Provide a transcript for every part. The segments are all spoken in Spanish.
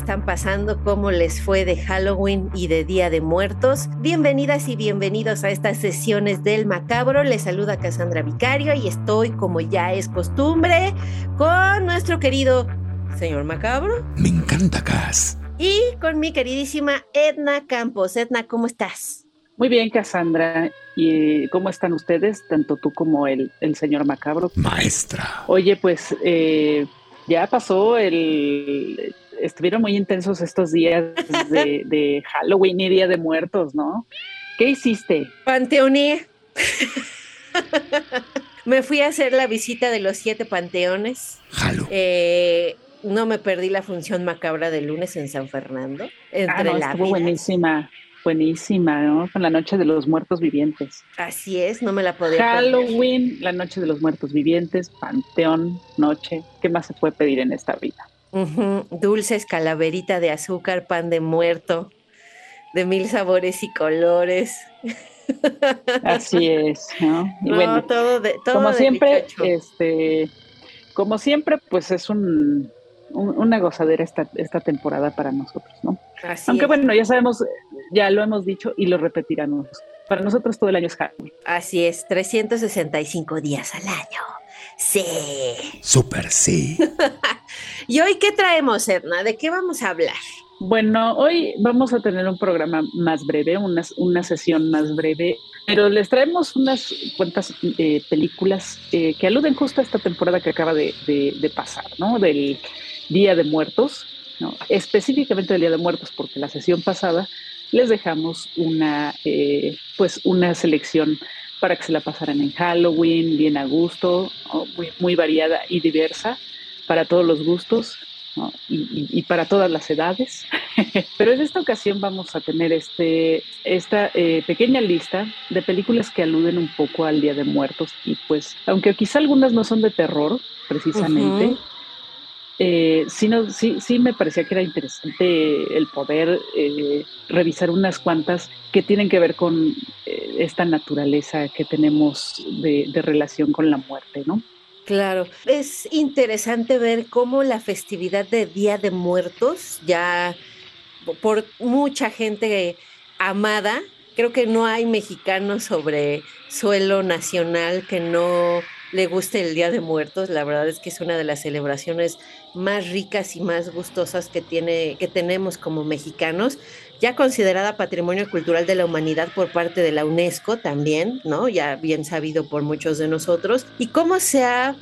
Están pasando, cómo les fue de Halloween y de Día de Muertos. Bienvenidas y bienvenidos a estas sesiones del macabro. Les saluda Cassandra Vicario y estoy, como ya es costumbre, con nuestro querido señor macabro. Me encanta, Cas. Y con mi queridísima Edna Campos. Edna, ¿cómo estás? Muy bien, Cassandra. ¿Y cómo están ustedes, tanto tú como el, el señor Macabro? Maestra. Oye, pues eh, ya pasó el... Estuvieron muy intensos estos días de, Halloween y Día de Muertos, ¿no? ¿Qué hiciste? Panteoné. me fui a hacer la visita de los siete panteones. Eh, no me perdí la función macabra del lunes en San Fernando. Entre ah, no, estuvo buenísima. Buenísima, ¿no? Con la Noche de los Muertos Vivientes. Así es, no me la podía Halloween, la Noche de los Muertos Vivientes, Panteón, Noche. ¿Qué más se puede pedir en esta vida? Dulces, calaverita de azúcar, pan de muerto, de mil sabores y colores. Así es, ¿no? Y bueno, todo de, todo como siempre, este, como siempre, pues es un, una gozadera esta, esta temporada para nosotros, ¿no? Aunque bueno, ya sabemos, ya lo hemos dicho y lo repetiremos. Para nosotros todo el año es Halloween. Así es, 365 días al año. Sí. Súper sí. ¿Y hoy qué traemos, Edna? ¿De qué vamos a hablar? Bueno, hoy vamos a tener un programa más breve, una, una sesión más breve, pero les traemos unas cuantas eh, películas eh, que aluden justo a esta temporada que acaba de, de pasar, ¿no? Del Día de Muertos, ¿no? específicamente del Día de Muertos, porque la sesión pasada les dejamos una, eh, pues una selección para que se la pasaran en Halloween, bien a gusto, muy, muy variada y diversa para todos los gustos y, para todas las edades. Pero en esta ocasión vamos a tener este, esta eh, pequeña lista de películas que aluden un poco al Día de Muertos y pues, aunque quizá algunas no son de terror precisamente, eh, sí, sí, me parecía que era interesante el poder eh, revisar unas cuantas que tienen que ver con eh, esta naturaleza que tenemos de, de, relación con la muerte, ¿no? Claro, es interesante ver cómo la festividad de Día de Muertos, ya por mucha gente amada, creo que no hay mexicano sobre suelo nacional que no le guste el Día de Muertos. La verdad es que es una de las celebraciones más ricas y más gustosas que, tiene, que tenemos como mexicanos, ya considerada Patrimonio Cultural de la Humanidad por parte de la UNESCO también, ¿no? Ya bien sabido por muchos de nosotros. Y cómo se ha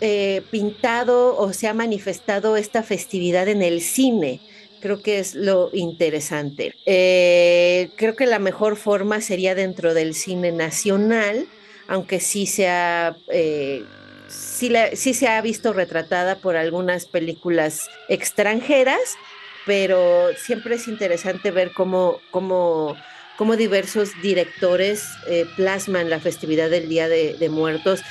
eh, pintado o se ha manifestado esta festividad en el cine creo que es lo interesante. Eh, creo que la mejor forma sería dentro del cine nacional, aunque sí se ha eh, sí, se ha visto retratada por algunas películas extranjeras, pero siempre es interesante ver cómo, cómo, cómo diversos directores eh, plasman la festividad del Día de, Muertos.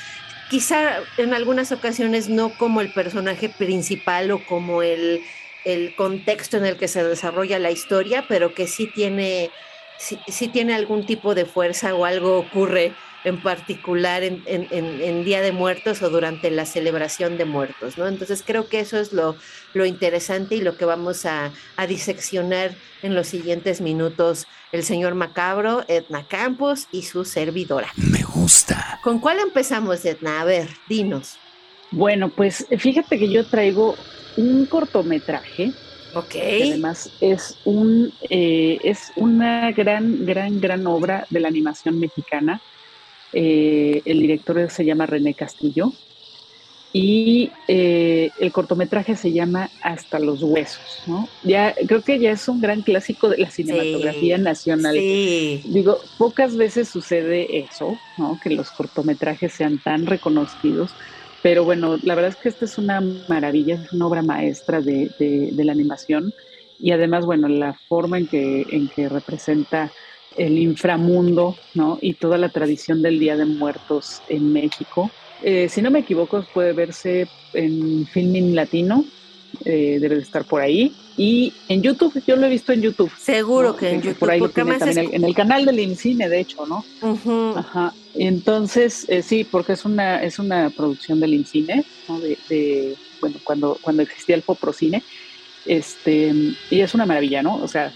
Quizá en algunas ocasiones no como el personaje principal o como el, el, contexto en el que se desarrolla la historia, pero que sí tiene, sí tiene algún tipo de fuerza o algo ocurre en particular en, Día de Muertos o durante la celebración de muertos, ¿no? Entonces creo que eso es lo, lo interesante y lo que vamos a, diseccionar en los siguientes minutos el señor Macabro, Edna Campos y su servidora. Me gusta. ¿Con cuál empezamos, Edna? A ver, dinos. Bueno, pues fíjate que yo traigo un cortometraje. Ok. además es un eh, es una gran, gran, gran obra de la animación mexicana eh, el director se llama René Castillo. y eh, el cortometraje se llama Hasta los huesos, ¿no? Ya creo que ya es un gran clásico de la cinematografía nacional. Digo, pocas veces sucede eso, ¿no? Que los cortometrajes sean tan reconocidos, pero bueno, la verdad es que esta es una maravilla, es una obra maestra de, de, la animación y además, bueno, la forma en que, en que representa el inframundo, ¿no? Y toda la tradición del Día de Muertos en México eh, si no me equivoco, puede verse en Filming Latino, eh, debe de estar por ahí. Y en YouTube, yo lo he visto en YouTube. Seguro que en YouTube. Por ahí lo tiene también en el canal del INCINE, de hecho, ¿no? Ajá. Entonces, eh, sí, porque es una, es una producción del INCINE, ¿no? De, bueno, cuando, cuando existía el Poprocine. Este, y es una maravilla, ¿no? O sea,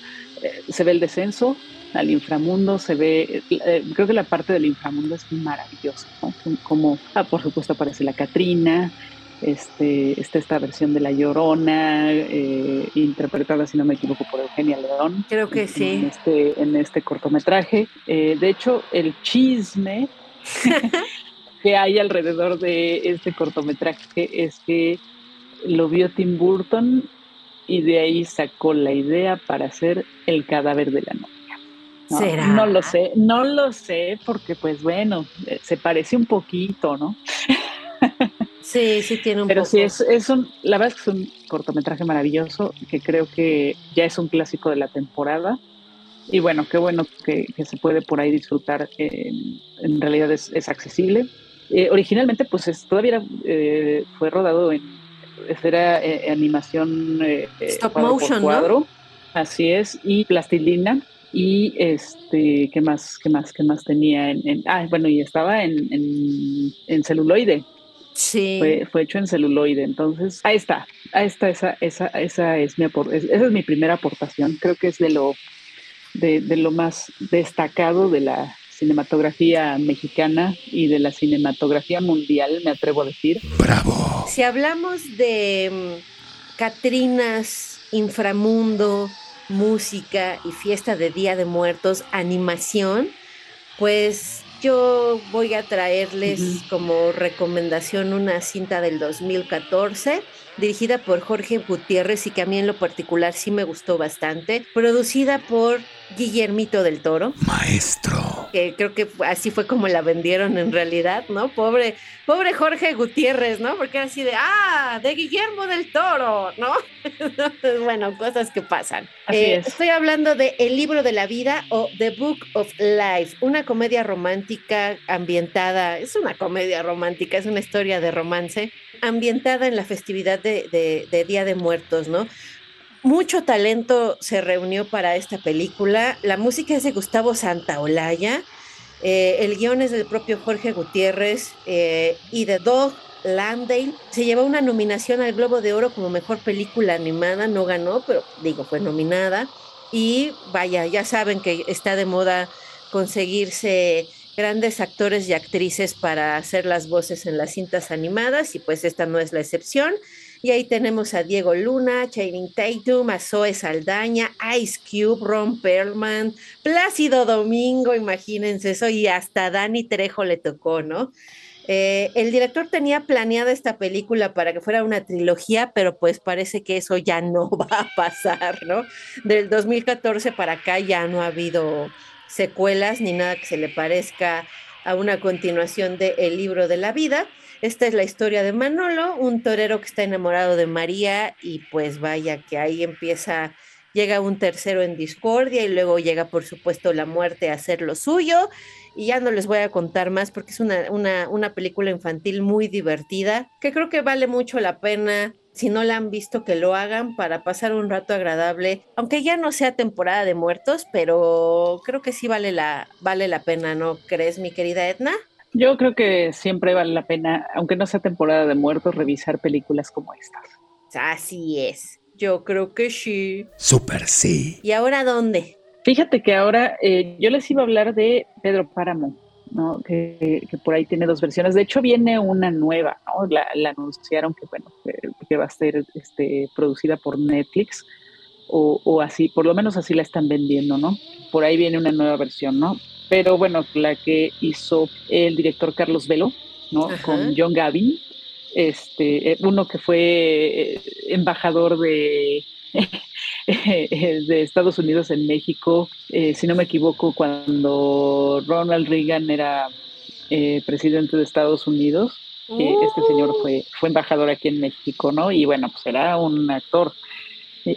se ve el descenso, al inframundo, se ve, eh, creo que la parte del inframundo es maravillosa, ¿no? Como, ah, por supuesto aparece la Catrina, este, está esta versión de La Llorona, eh, interpretada, si no me equivoco, por Eugenia León. Creo que sí. En este, en este cortometraje. Eh, de hecho, el chisme que hay alrededor de este cortometraje es que lo vio Tim Burton y de ahí sacó la idea para hacer El cadáver de la noche. No, lo sé, no lo sé, porque pues bueno, eh, se parece un poquito, ¿no? Sí, sí tiene un Pero poco. sí, es, es un, la verdad es que es un cortometraje maravilloso, que creo que ya es un clásico de la temporada. Y bueno, qué bueno que, se puede por ahí disfrutar. en realidad es, accesible. Eh, originalmente, pues es, todavía eh, fue rodado en era animación stop motion, ¿no? Así es, y plastilina y este, ¿qué más, qué más, qué más tenía? En, ah, bueno, y estaba en, en, celuloide. Sí. Fue, fue, hecho en celuloide. Entonces, ahí está, ahí está, esa, esa, esa es mi esa es mi primera aportación. Creo que es de lo, de, de lo más destacado de la cinematografía mexicana y de la cinematografía mundial, me atrevo a decir. Bravo. Si hablamos de mm, Catrinas, Inframundo, música y fiesta de Día de Muertos, animación, pues yo voy a traerles como recomendación una cinta del 2014 dirigida por Jorge Gutiérrez y que a mí en lo particular sí me gustó bastante, producida por Guillermito del Toro. Maestro. Que creo que así fue como la vendieron en realidad, ¿no? Pobre, pobre Jorge Gutiérrez, ¿no? Porque así de, ah, de Guillermo del Toro, ¿no? bueno, cosas que pasan. Eh, estoy hablando de El libro de la vida o The Book of Life, una comedia romántica ambientada, es una comedia romántica, es una historia de romance ambientada en la festividad de, de Día de Muertos, ¿no? Mucho talento se reunió para esta película. La música es de Gustavo Santaolalla. Eh, el guion es del propio Jorge Gutiérrez eh, y de Doug Landale. Se llevó una nominación al Globo de Oro como mejor película animada. No ganó, pero digo, fue nominada. Y vaya, ya saben que está de moda conseguirse grandes actores y actrices para hacer las voces en las cintas animadas y pues esta no es la excepción. Y ahí tenemos a Diego Luna, Channing Tatum, a Zoe Saldaña, Ice Cube, Ron Perlman, Plácido Domingo, imagínense eso, y hasta Dani Trejo le tocó, ¿no? Eh, el director tenía planeada esta película para que fuera una trilogía, pero pues parece que eso ya no va a pasar, ¿no? Del 2014 para acá ya no ha habido secuelas ni nada que se le parezca a una continuación de El libro de la vida. Esta es la historia de Manolo, un torero que está enamorado de María y pues vaya que ahí empieza, llega un tercero en discordia y luego llega por supuesto la muerte a hacer lo suyo y ya no les voy a contar más porque es una, una, una película infantil muy divertida que creo que vale mucho la pena si no la han visto, que lo hagan para pasar un rato agradable, aunque ya no sea temporada de muertos, pero creo que sí vale la, vale la pena, ¿no crees, mi querida Edna? Yo creo que siempre vale la pena, aunque no sea temporada de muertos, revisar películas como estas. Así es. Yo creo que sí. Super sí. ¿Y ahora dónde? Fíjate que ahora eh, yo les iba a hablar de Pedro Páramo, ¿no? Que, por ahí tiene dos versiones. De hecho, viene una nueva, ¿no? La, anunciaron que, bueno, que, va a ser este, producida por Netflix o, o así, por lo menos así la están vendiendo, ¿no? Por ahí viene una nueva versión, ¿no? Pero bueno, la que hizo el director Carlos Velo, ¿no? Con John Gavin. este, eh, uno que fue eh, embajador de, de Estados Unidos en México, si no me equivoco, cuando Ronald Reagan era presidente de Estados Unidos. este señor fue, fue embajador aquí en México, ¿no? Y bueno, pues era un actor,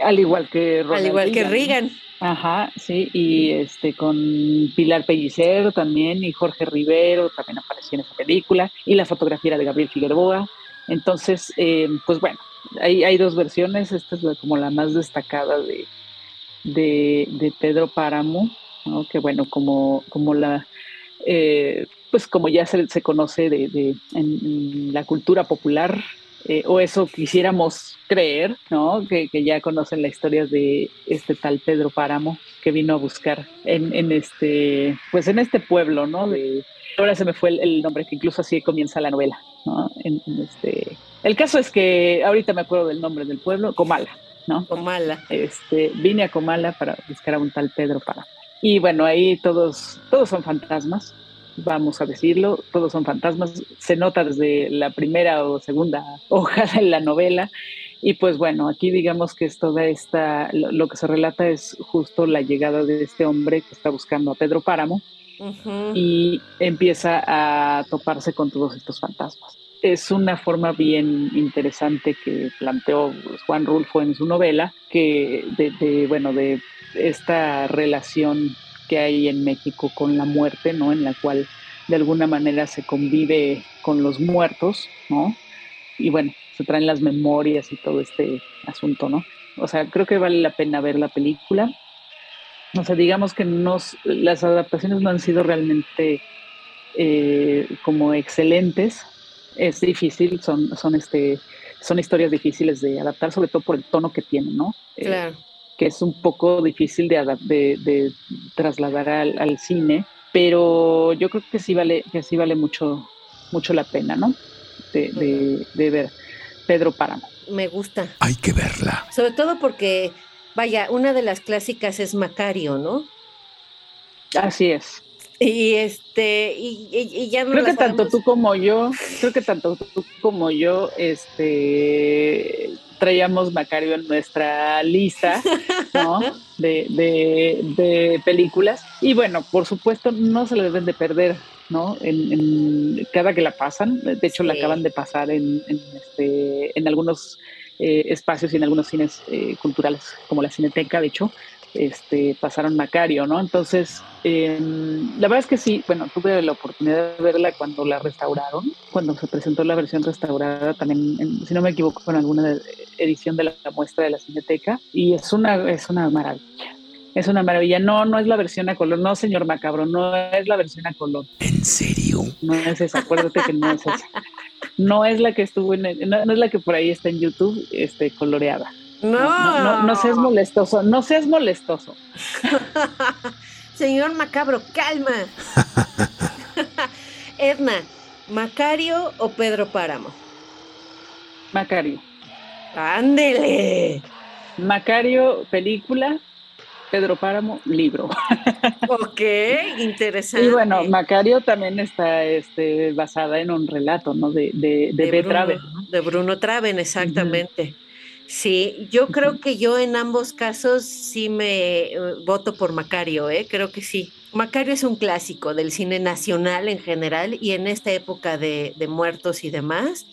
al igual que Ronald Al igual que Reagan. Ajá, sí, y este con Pilar Pellicero también y Jorge Rivero también apareció en esa película y la fotografía era de Gabriel Figueroa. Entonces, eh, pues bueno, hay, hay dos versiones, esta es como la más destacada de, de, Pedro Páramo, ¿no? que bueno, como, como la, eh, pues como ya se, se conoce de, de en la cultura popular, eh, o eso quisiéramos creer, ¿no? Que, ya conocen la historia de este tal Pedro Páramo que vino a buscar en, en este, pues en este pueblo, ¿no? De, ahora se me fue el, nombre, que incluso así comienza la novela, ¿no? En, este, el caso es que ahorita me acuerdo del nombre del pueblo, Comala, ¿no? Comala. Este, vine a Comala para buscar a un tal Pedro Páramo. Y bueno, ahí todos, todos son fantasmas, vamos a decirlo, todos son fantasmas, se nota desde la primera o segunda hoja de la novela. Y pues bueno, aquí digamos que es toda esta, lo, que se relata es justo la llegada de este hombre que está buscando a Pedro Páramo y empieza a toparse con todos estos fantasmas. Es una forma bien interesante que planteó Juan Rulfo en su novela, que de bueno, de esta relación que hay en México con la muerte, ¿no? En la cual de alguna manera se convive con los muertos, ¿no? Y bueno, se traen las memorias y todo este asunto, ¿no? O sea, creo que vale la pena ver la película. O sea, digamos que nos, las adaptaciones no han sido realmente eh, como excelentes. Es difícil, son, son, este, son historias difíciles de adaptar, sobre todo por el tono que tienen, ¿no? Eh, claro que es un poco difícil de, de, trasladar al, cine, pero yo creo que sí vale, que sí vale mucho, mucho la pena, ¿no? De, ver Pedro Páramo. Me gusta. Hay que verla. Sobre todo porque, vaya, una de las clásicas es Macario, ¿no? Así es. Y este, y, ya no Creo que tanto tú como yo, creo que tanto tú como yo, este, traíamos Macario en nuestra lista ¿no? de, de, películas. Y bueno, por supuesto, no se le deben de perder, ¿no? En, cada que la pasan. De hecho, la acaban de pasar en, en, este, en algunos eh, espacios y en algunos cines eh, culturales, como la Cineteca, de hecho este, pasaron Macario, ¿no? Entonces, em, la verdad es que sí, bueno, tuve la oportunidad de verla cuando la restauraron, cuando se presentó la versión restaurada, también, si no me equivoco, con alguna edición de la, muestra de la Cineteca, y es una, es una maravilla. Es una maravilla. No, no es la versión a color. No, señor Macabro, no es la versión a color. ¿En serio? No es esa. Acuérdate que no es esa. No es la que estuvo en, no, no, es la que por ahí está en YouTube, este, coloreada. No. No, seas molestoso, no seas molestoso. Señor Macabro, calma. Edna, ¿Macario o Pedro Páramo? Macario. Ándele. Macario, película. Pedro Páramo, libro. ok, interesante. Y bueno, Macario también está este, basada en un relato, ¿no? De, de, de, Traven. De Bruno Traven, exactamente. Sí, yo creo que yo en ambos casos sí me eh, voto por Macario, ¿eh? creo que sí. Macario es un clásico del cine nacional en general y en esta época de, muertos y demás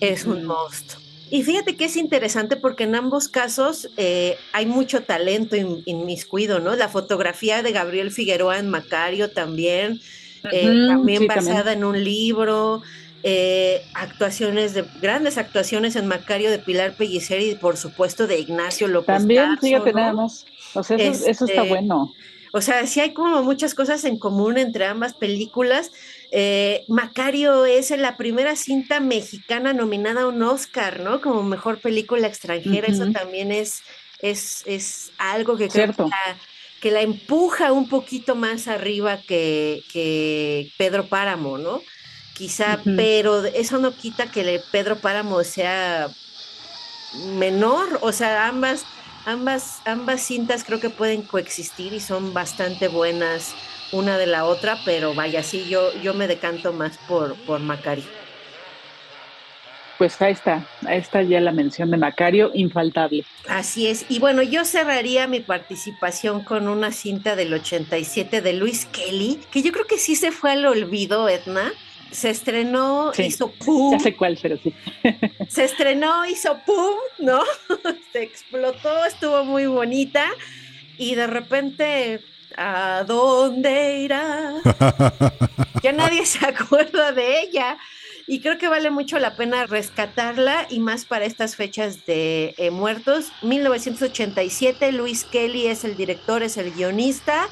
es un must. Y fíjate que es interesante porque en ambos casos eh, hay mucho talento inmiscuido, ¿no? La fotografía de Gabriel Figueroa en Macario también, eh, también basada en un libro. Eh, actuaciones de grandes actuaciones en Macario de Pilar Pellicer y por supuesto de Ignacio López. También, fíjate nada más. O sea, eso, está este, bueno. O sea, sí hay como muchas cosas en común entre ambas películas. Eh, Macario es la primera cinta mexicana nominada a un Oscar, ¿no? Como mejor película extranjera. Eso también es, es, es algo que creo que la, que la, empuja un poquito más arriba que, que Pedro Páramo, ¿no? Quizá, pero eso no quita que Pedro Páramo sea menor, o sea, ambas, ambas, ambas cintas creo que pueden coexistir y son bastante buenas una de la otra, pero vaya, sí, yo, yo me decanto más por, por Macari. pues ahí está, ahí está ya la mención de Macario, infaltable. Así es, y bueno, yo cerraría mi participación con una cinta del 87 de Luis Kelly, que yo creo que sí se fue al olvido, Edna. Se estrenó, hizo pum. Ya sé cuál, pero sí. se estrenó, hizo pum, ¿no? se explotó, estuvo muy bonita y de repente ¿A dónde irá? ya nadie se acuerda de ella. Y creo que vale mucho la pena rescatarla y más para estas fechas de eh, muertos. 1987, Luis Kelly es el director, es el guionista.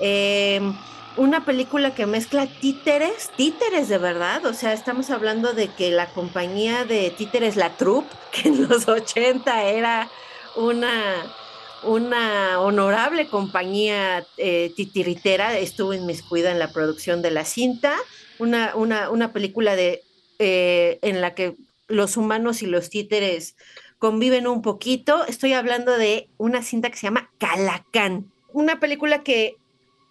Em, una película que mezcla títeres, títeres de verdad, o sea, estamos hablando de que la compañía de títeres La Troupe, que en los 80 era una una honorable compañía eh, titiritera estuvo inmiscuida en la producción de la cinta, una, una, película de, eh, en la que los humanos y los títeres conviven un poquito. Estoy hablando de una cinta que se llama Calacán, una película que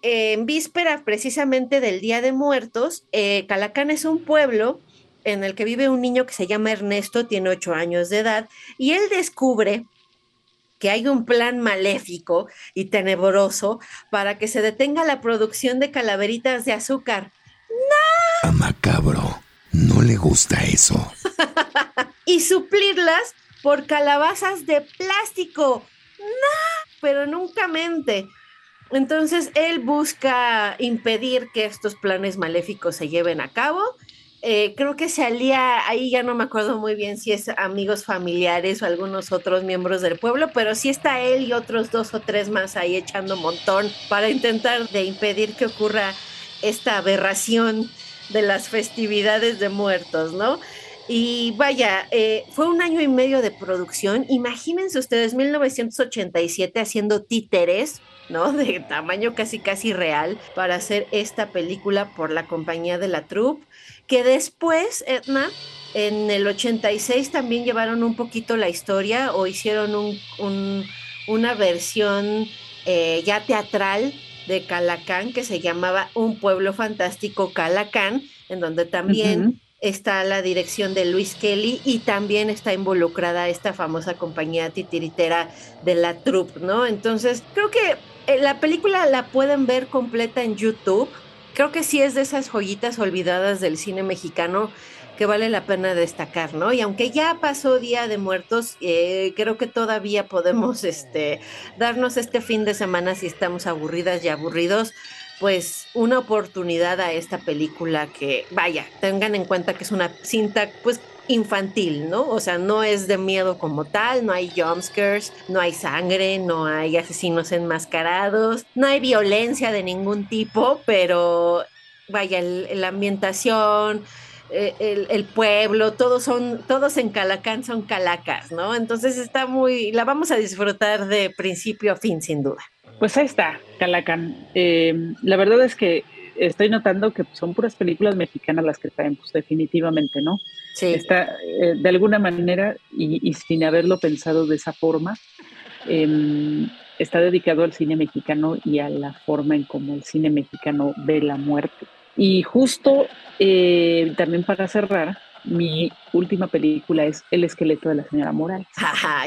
en víspera precisamente del Día de Muertos, Calacán es un pueblo en el que vive un niño que se llama Ernesto, tiene ocho años de edad, y él descubre que hay un plan maléfico y tenebroso para que se detenga la producción de calaveritas de azúcar. ¡No! A Macabro no le gusta eso. y suplirlas por calabazas de plástico. ¡No! Pero nunca mente. Entonces él busca impedir que estos planes maléficos se lleven a cabo eh, creo que se ahí ya no me acuerdo muy bien si es amigos familiares o algunos otros miembros del pueblo, pero sí está él y otros dos o tres más ahí echando montón para intentar de impedir que ocurra esta aberración de las festividades de muertos, ¿no? Y vaya, eh, fue un año y medio de producción. Imagínense ustedes, 1987 haciendo títeres, ¿no? De tamaño casi casi real para hacer esta película por la compañía de la troupe que después, Edna, en el 86 también llevaron un poquito la historia o hicieron un, una versión eh, ya teatral de Calacán que se llamaba Un pueblo fantástico Calacán, en donde también está la dirección de Luis Kelly y también está involucrada esta famosa compañía titiritera de la troupe, ¿no? Entonces, creo que la película la pueden ver completa en YouTube creo que sí es de esas joyitas olvidadas del cine mexicano que vale la pena destacar, ¿no? Y aunque ya pasó Día de Muertos, eh, creo que todavía podemos este, darnos este fin de semana si estamos aburridas y aburridos, pues una oportunidad a esta película que, vaya, tengan en cuenta que es una cinta, pues infantil, ¿no? O sea, no es de miedo como tal, no hay jumpscares, no hay sangre, no hay asesinos enmascarados, no hay violencia de ningún tipo, pero vaya, la ambientación, eh, el, pueblo, todos son, todos en Calacán son calacas, ¿no? Entonces está muy, la vamos a disfrutar de principio a fin, sin duda. Pues ahí está, Calacán. Eh, la verdad es que estoy notando que son puras películas mexicanas las que traen, pues definitivamente, ¿no? Sí. Está, eh, de alguna manera, y, sin haberlo pensado de esa forma, em, está dedicado al cine mexicano y a la forma en cómo el cine mexicano ve la muerte. Y justo eh, también para cerrar, mi última película es El esqueleto de la señora Morales.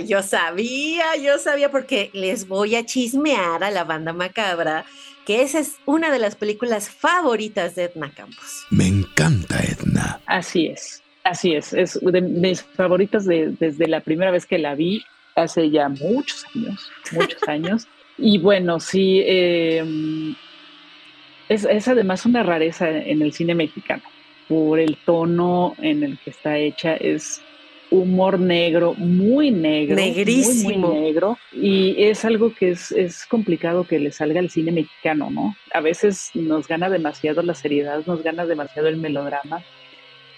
yo sabía, yo sabía porque les voy a chismear a la banda macabra que esa es una de las películas favoritas de Edna Campos. Me encanta Edna. Así es, así es, es de mis favoritas desde la primera vez que la vi, hace ya muchos años, muchos años. Y bueno, sí, em, es, es además una rareza en el cine mexicano por el tono en el que está hecha, es humor negro, muy negro. Negrísimo. Muy, negro. Y es algo que es, es, complicado que le salga al cine mexicano, ¿no? A veces nos gana demasiado la seriedad, nos gana demasiado el melodrama.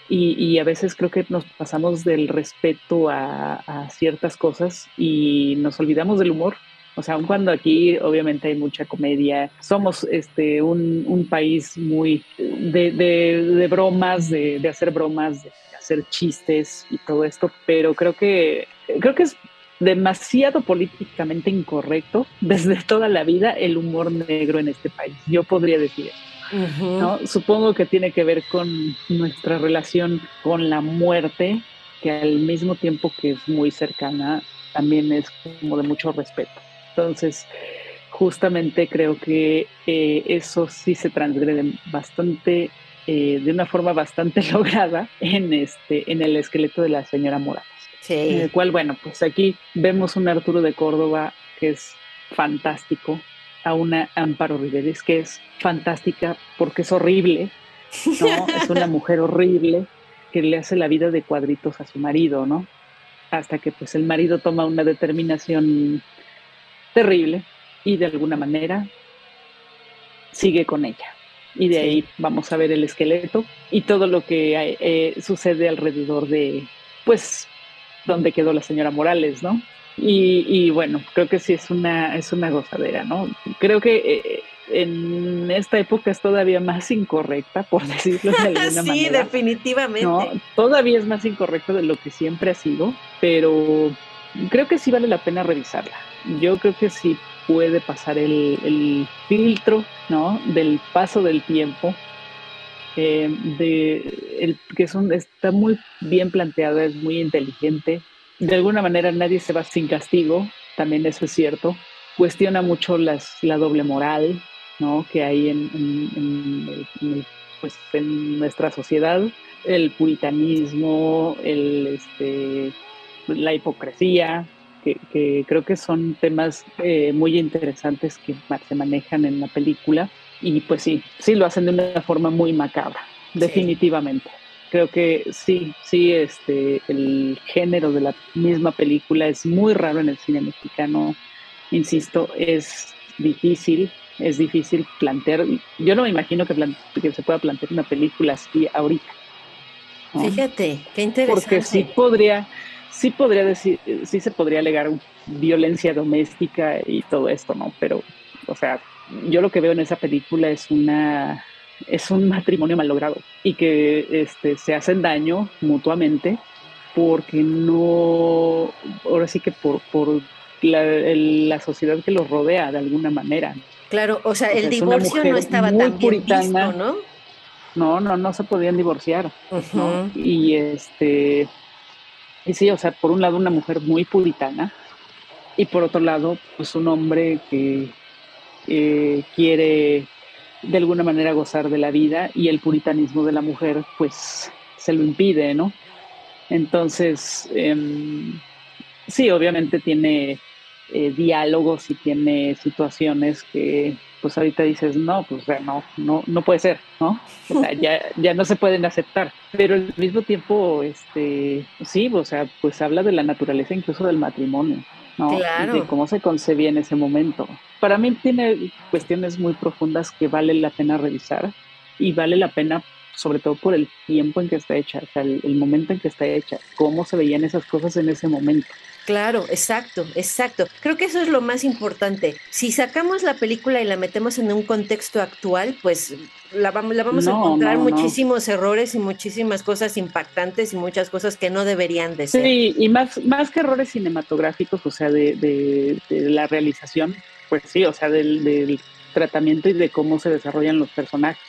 Y, y a veces creo que nos pasamos del respeto a, a, ciertas cosas y nos olvidamos del humor. O sea, aun cuando aquí obviamente hay mucha comedia, somos este, un, un país muy de, de, de bromas, de, de hacer bromas, de hacer chistes y todo esto, pero creo que, creo que es demasiado políticamente incorrecto desde toda la vida el humor negro en este país. Yo podría decir ¿no? Supongo que tiene que ver con nuestra relación con la muerte, que al mismo tiempo que es muy cercana, también es como de mucho respeto. Entonces, justamente creo que eh, eso sí se transgrede bastante, eh, de una forma bastante lograda en, este, en el esqueleto de la señora Morales. Sí. En el cual, bueno, pues aquí vemos un Arturo de Córdoba que es fantástico, a una Amparo Riveres que es fantástica porque es horrible, ¿no? es una mujer horrible que le hace la vida de cuadritos a su marido, ¿no? Hasta que pues el marido toma una determinación terrible y de alguna manera sigue con ella. Y de ahí vamos a ver el esqueleto y todo lo que eh, sucede alrededor de, pues, donde quedó la señora Morales, ¿no? Y, bueno, creo que sí es una, es una gozadera, ¿no? Creo que eh, en esta época es todavía más incorrecta, por decirlo de alguna manera. Sí, definitivamente. ¿no? Todavía es más incorrecta de lo que siempre ha sido, pero creo que sí vale la pena revisarla. Yo creo que sí puede pasar el, filtro, ¿no? Del paso del tiempo, eh, de el, que es está muy bien planteada, es muy inteligente. De alguna manera nadie se va sin castigo, también eso es cierto. Cuestiona mucho las, la doble moral, ¿no? Que hay en, pues, en nuestra sociedad, el puritanismo, el, este, la hipocresía, que, creo que son temas eh, muy interesantes que se manejan en la película. Y pues sí, sí lo hacen de una forma muy macabra, definitivamente. Creo que sí, sí, este, el género de la misma película es muy raro en el cine mexicano. Insisto, es difícil, es difícil plantear. Yo no me imagino que, que se pueda plantear una película así ahorita. Fíjate, qué interesante. Porque sí podría, sí podría decir, sí se podría alegar violencia doméstica y todo esto, ¿no? Pero, o sea, yo lo que veo en esa película es una es un matrimonio mal logrado y que este, se hacen daño mutuamente porque no, ahora sí que por, por la, sociedad que los rodea de alguna manera. Claro, o sea, el divorcio no estaba tan bien visto, ¿no? No, no, no se podían divorciar, ¿no? Y este, y sí, o sea, por un lado una mujer muy puritana y por otro lado, pues un hombre que quiere de alguna manera gozar de la vida y el puritanismo de la mujer, pues se lo impide, ¿no? Entonces, em, sí, obviamente tiene eh, diálogos y tiene situaciones que pues ahorita dices, no, pues no, no, no puede ser, ¿no? O sea, ya, ya no se pueden aceptar. Pero al mismo tiempo, este, sí, o sea, pues habla de la naturaleza incluso del matrimonio, ¿no? Claro. de cómo se concebía en ese momento. Para mí tiene cuestiones muy profundas que vale la pena revisar y vale la pena sobre todo por el tiempo en que está hecha, o sea, el momento en que está hecha, cómo se veían esas cosas en ese momento. Claro, exacto, exacto. Creo que eso es lo más importante. Si sacamos la película y la metemos en un contexto actual, pues la, vamos, la vamos a encontrar muchísimos errores y muchísimas cosas impactantes y muchas cosas que no deberían de ser. Sí, y más, más que errores cinematográficos, o sea, de, de, la realización, pues sí, o sea, del, del, tratamiento y de cómo se desarrollan los personajes.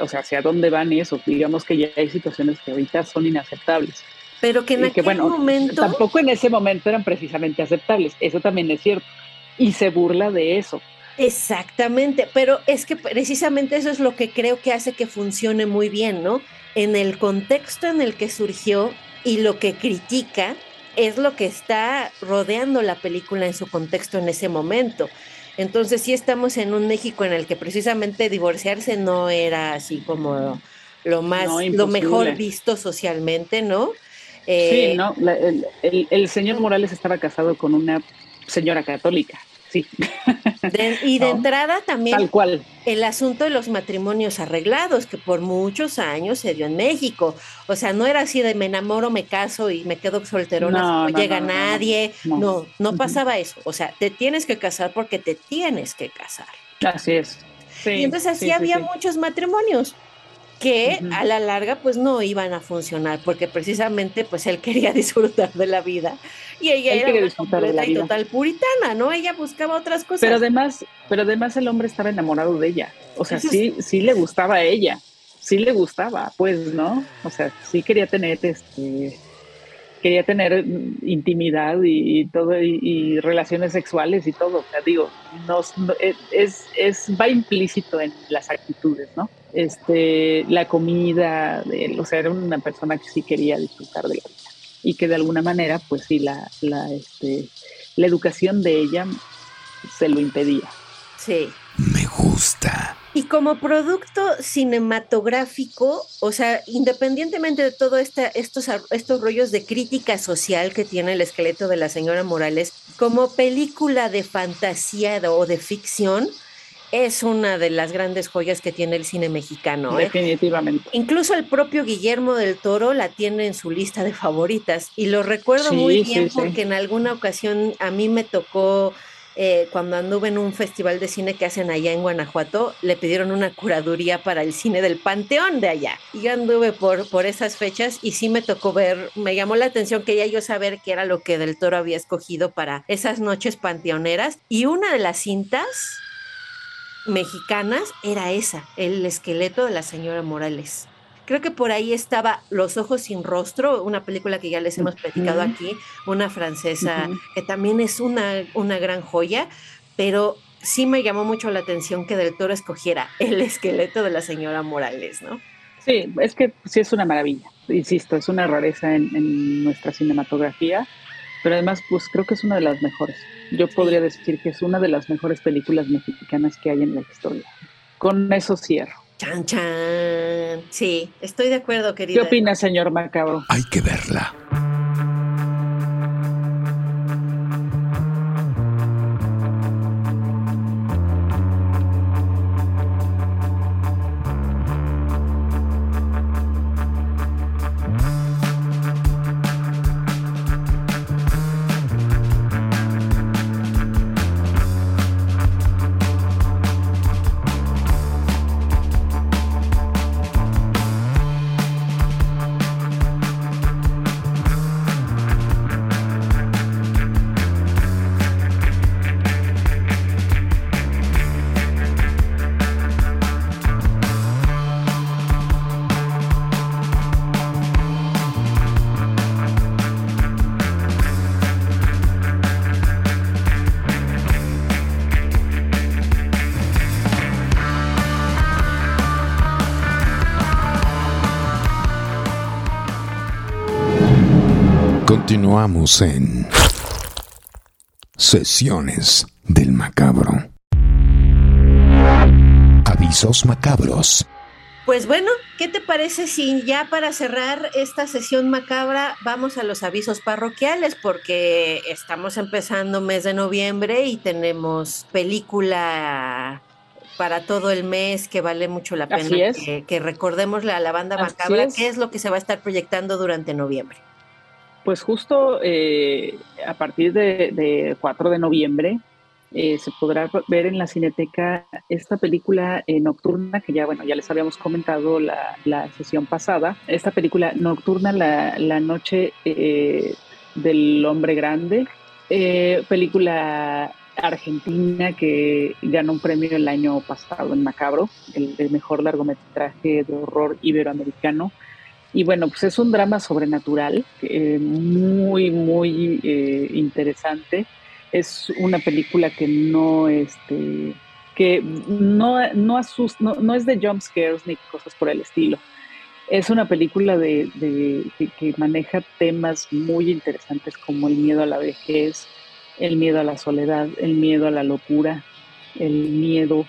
o sea, hacia dónde van y eso. Digamos que ya hay situaciones que ahorita son inaceptables. Pero que en aquel bueno, momento. Tampoco en ese momento eran precisamente aceptables, eso también es cierto. Y se burla de eso. Exactamente, pero es que precisamente eso es lo que creo que hace que funcione muy bien, ¿no? En el contexto en el que surgió y lo que critica es lo que está rodeando la película en su contexto en ese momento. Entonces sí estamos en un México en el que precisamente divorciarse no era así como lo más, lo mejor visto socialmente, ¿no? Sí, eh, no, el, señor Morales estaba casado con una señora católica, sí. y de entrada también Tal cual. el asunto de los matrimonios arreglados, que por muchos años se dio en México. O sea, no era así de me enamoro, me caso y me quedo solterona, no, no, llega nadie. No, no, pasaba eso. O sea, te tienes que casar porque te tienes que casar. Así es. y entonces así había muchos matrimonios que a la larga pues no iban a funcionar porque precisamente pues él quería disfrutar de la vida y ella era una completa y total puritana, ¿no? Ella buscaba otras cosas. Pero además, pero además el hombre estaba enamorado de ella, o sea, sí, sí le gustaba a ella, sí le gustaba, pues, ¿no? O sea, sí quería tener este quería tener intimidad y, todo y, relaciones sexuales y todo. O sea, digo, no, es, es, va implícito en las actitudes, ¿no? Este, la comida, o sea, era una persona que sí quería disfrutar de la vida y que de alguna manera, pues sí, la, la, este, la educación de ella se lo impedía. Sí. Me gusta. Y como producto cinematográfico, o sea, independientemente de todo este, estos, estos rollos de crítica social que tiene el esqueleto de la señora Morales, como película de fantasía o de ficción, es una de las grandes joyas que tiene el cine mexicano. ¿eh? Definitivamente. Incluso el propio Guillermo del Toro la tiene en su lista de favoritas y lo recuerdo muy bien porque en alguna ocasión a mí me tocó eh, cuando anduve en un festival de cine que hacen allá en Guanajuato, le pidieron una curaduría para el cine del Panteón de allá. Y yo anduve por, por esas fechas y sí me tocó ver, me llamó la atención, quería yo saber qué era lo que Del Toro había escogido para esas noches panteoneras. Y una de las cintas mexicanas era esa, el esqueleto de la señora Morales. Creo que por ahí estaba Los Ojos sin Rostro, una película que ya les hemos platicado aquí, una francesa que también es una, una gran joya, pero sí me llamó mucho la atención que Del Toro escogiera el esqueleto de la señora Morales, ¿no? Sí, es que sí es una maravilla, insisto, es una rareza en, nuestra cinematografía, pero además pues creo que es una de las mejores. Yo podría decir que es una de las mejores películas mexicanas que hay en la historia. Con eso cierro. Chan, chan. Sí, estoy de acuerdo, querido. ¿Qué opina, señor Macabro? Hay que verla. Continuamos en Sesiones del Macabro. Avisos macabros. Pues bueno, ¿qué te parece si ya para cerrar esta sesión macabra vamos a los avisos parroquiales? Porque estamos empezando mes de noviembre y tenemos película para todo el mes que vale mucho la pena que, recordemos la, la banda macabra, qué es lo que se va a estar proyectando durante noviembre. Pues justo eh, a partir de, 4 de noviembre eh, se podrá ver en la Cineteca esta película eh, nocturna que ya, bueno, ya les habíamos comentado la, sesión pasada. Esta película nocturna, La, la Noche del Hombre Grande, película argentina que ganó un premio el año pasado en Macabro, el, el mejor largometraje de horror iberoamericano. Y bueno, pues es un drama sobrenatural eh, muy, muy eh, interesante. Es una película que no, este, que no, no, asusta, no, es de jump scares ni cosas por el estilo. Es una película de, que maneja temas muy interesantes como el miedo a la vejez, el miedo a la soledad, el miedo a la locura, el miedo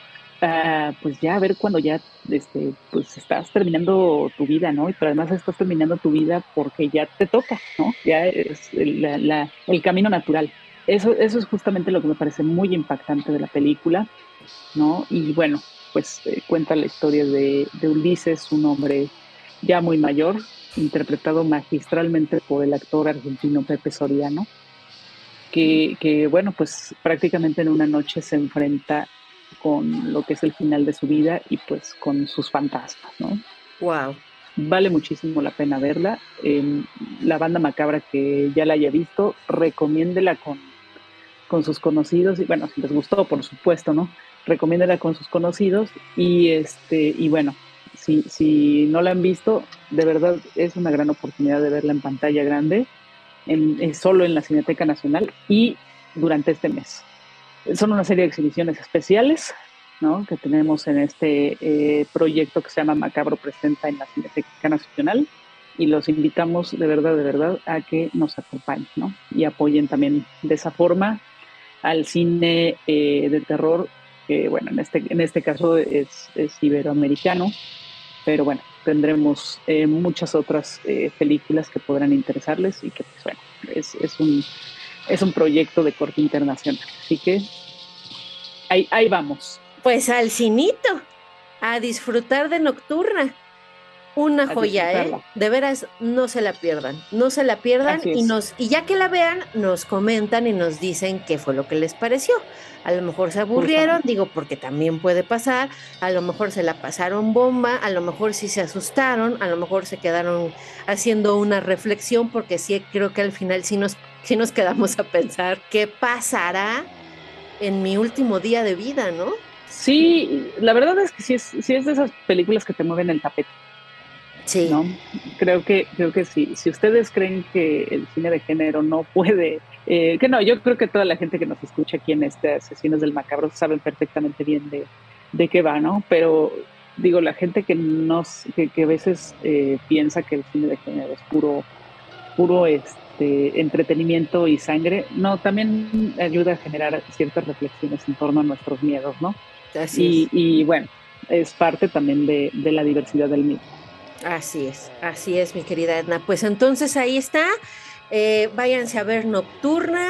pues ya a ver cuando ya este, pues estás terminando tu vida, ¿no? Pero además estás terminando tu vida porque ya te toca, ¿no? Ya es el, camino natural. Eso, eso es justamente lo que me parece muy impactante de la película, ¿no? Y bueno, pues eh, cuenta la historia de, Ulises, un hombre ya muy mayor, interpretado magistralmente por el actor argentino Pepe Soriano, que, que, bueno, pues prácticamente en una noche se enfrenta con lo que es el final de su vida y pues con sus fantasmas, ¿no? Wow. Vale muchísimo la pena verla. Em, la banda macabra que ya la haya visto, recomiéndela con, con sus conocidos y bueno, si les gustó, por supuesto, ¿no? Recomiéndela con sus conocidos y este y bueno, si, si no la han visto, de verdad es una gran oportunidad de verla en pantalla grande en, solo en la Cineteca Nacional y durante este mes. Son una serie de exhibiciones especiales ¿no? que tenemos en este eh, proyecto que se llama Macabro Presenta en la Cineteca Nacional y los invitamos de verdad, de verdad a que nos acompañen ¿no? y apoyen también de esa forma al cine eh, de terror, que bueno, en este, en este caso es, iberoamericano, pero bueno, tendremos eh, muchas otras eh, películas que podrán interesarles y que pues bueno, es, es, un, es un proyecto de corte internacional. Así que ahí, ahí vamos. Pues al cinito, a disfrutar de Nocturna. Una joya, ¿eh? De veras, no se la pierdan. No se la pierdan y nos y ya que la vean, nos comentan y nos dicen qué fue lo que les pareció. A lo mejor se aburrieron, digo, porque también puede pasar. A lo mejor se la pasaron bomba, a lo mejor sí se asustaron, a lo mejor se quedaron haciendo una reflexión, porque sí creo que al final sí nos, sí nos quedamos a pensar qué pasará en mi último día de vida, ¿no? Sí, la verdad es que sí es, sí es de esas películas que te mueven el tapete. Sí. ¿no? Creo que, creo que sí. Si ustedes creen que el cine de género no puede, eh, que no, yo creo que toda la gente que nos escucha aquí en estas sesiones del macabro saben perfectamente bien de, de qué va, ¿no? Pero digo, la gente que nos, que, que a veces eh, piensa que el cine de género es puro, puro este entretenimiento y sangre, no, también ayuda a generar ciertas reflexiones en torno a nuestros miedos, ¿no? Así y, y bueno, es parte también de, de la diversidad del mismo. Así es, así es, mi querida Edna. Pues entonces ahí está. Eh, váyanse a ver Nocturna.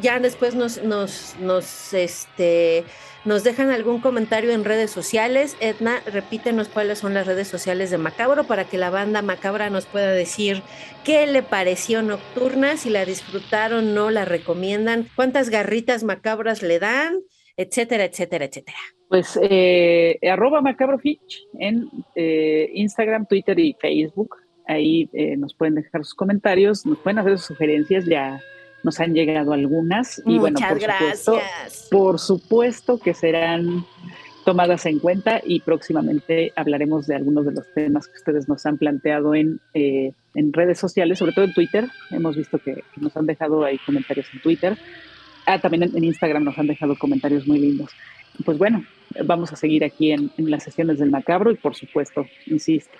Ya después nos, nos, nos, este, nos dejan algún comentario en redes sociales. Edna, repítenos cuáles son las redes sociales de Macabro para que la banda Macabra nos pueda decir qué le pareció Nocturna, si la disfrutaron, no la recomiendan, cuántas garritas macabras le dan, etcétera, etcétera, etcétera. Pues eh, arroba macabrofitch en eh, Instagram, Twitter y Facebook. Ahí eh, nos pueden dejar sus comentarios, nos pueden hacer sus sugerencias, ya nos han llegado algunas. Y Muchas bueno, por gracias. Supuesto, por supuesto que serán tomadas en cuenta y próximamente hablaremos de algunos de los temas que ustedes nos han planteado en, eh, en redes sociales, sobre todo en Twitter. Hemos visto que, que, nos han dejado ahí comentarios en Twitter. Ah, también en, en Instagram nos han dejado comentarios muy lindos pues bueno, vamos a seguir aquí en, en, las sesiones del macabro y por supuesto, insisto,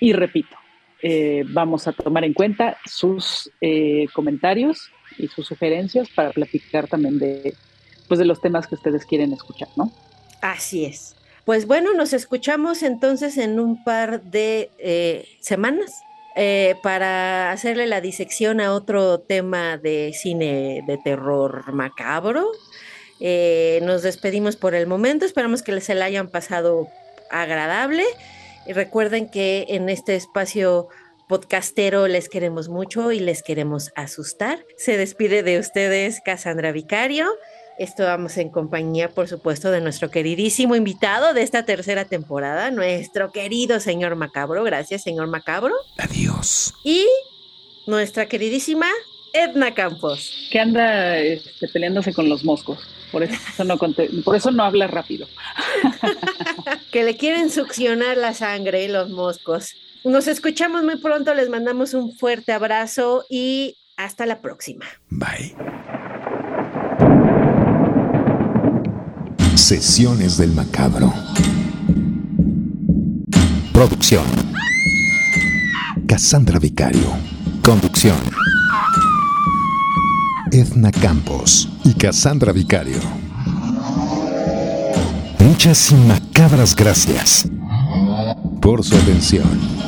y repito, eh, vamos a tomar en cuenta sus eh, comentarios y sus sugerencias para platicar también de, pues de los temas que ustedes quieren escuchar, ¿no? Así es. Pues bueno, nos escuchamos entonces en un par de eh, semanas. Eh, para hacerle la disección a otro tema de cine de terror macabro, eh, nos despedimos por el momento, esperamos que se la hayan pasado agradable. Recuerden que en este espacio podcastero les queremos mucho y les queremos asustar. Se despide de ustedes Cassandra Vicario. Estamos en compañía, por supuesto, de nuestro queridísimo invitado de esta tercera temporada, nuestro querido señor Macabro. Gracias, señor Macabro. Adiós. Y nuestra queridísima Edna Campos. Que anda este, peleándose con los moscos. Por eso no, por eso no habla rápido. que le quieren succionar la sangre y los moscos. Nos escuchamos muy pronto, les mandamos un fuerte abrazo y hasta la próxima. Bye. Sesiones del Macabro. Producción. Cassandra Vicario. Conducción. Edna Campos y Cassandra Vicario. Muchas y macabras gracias por su atención.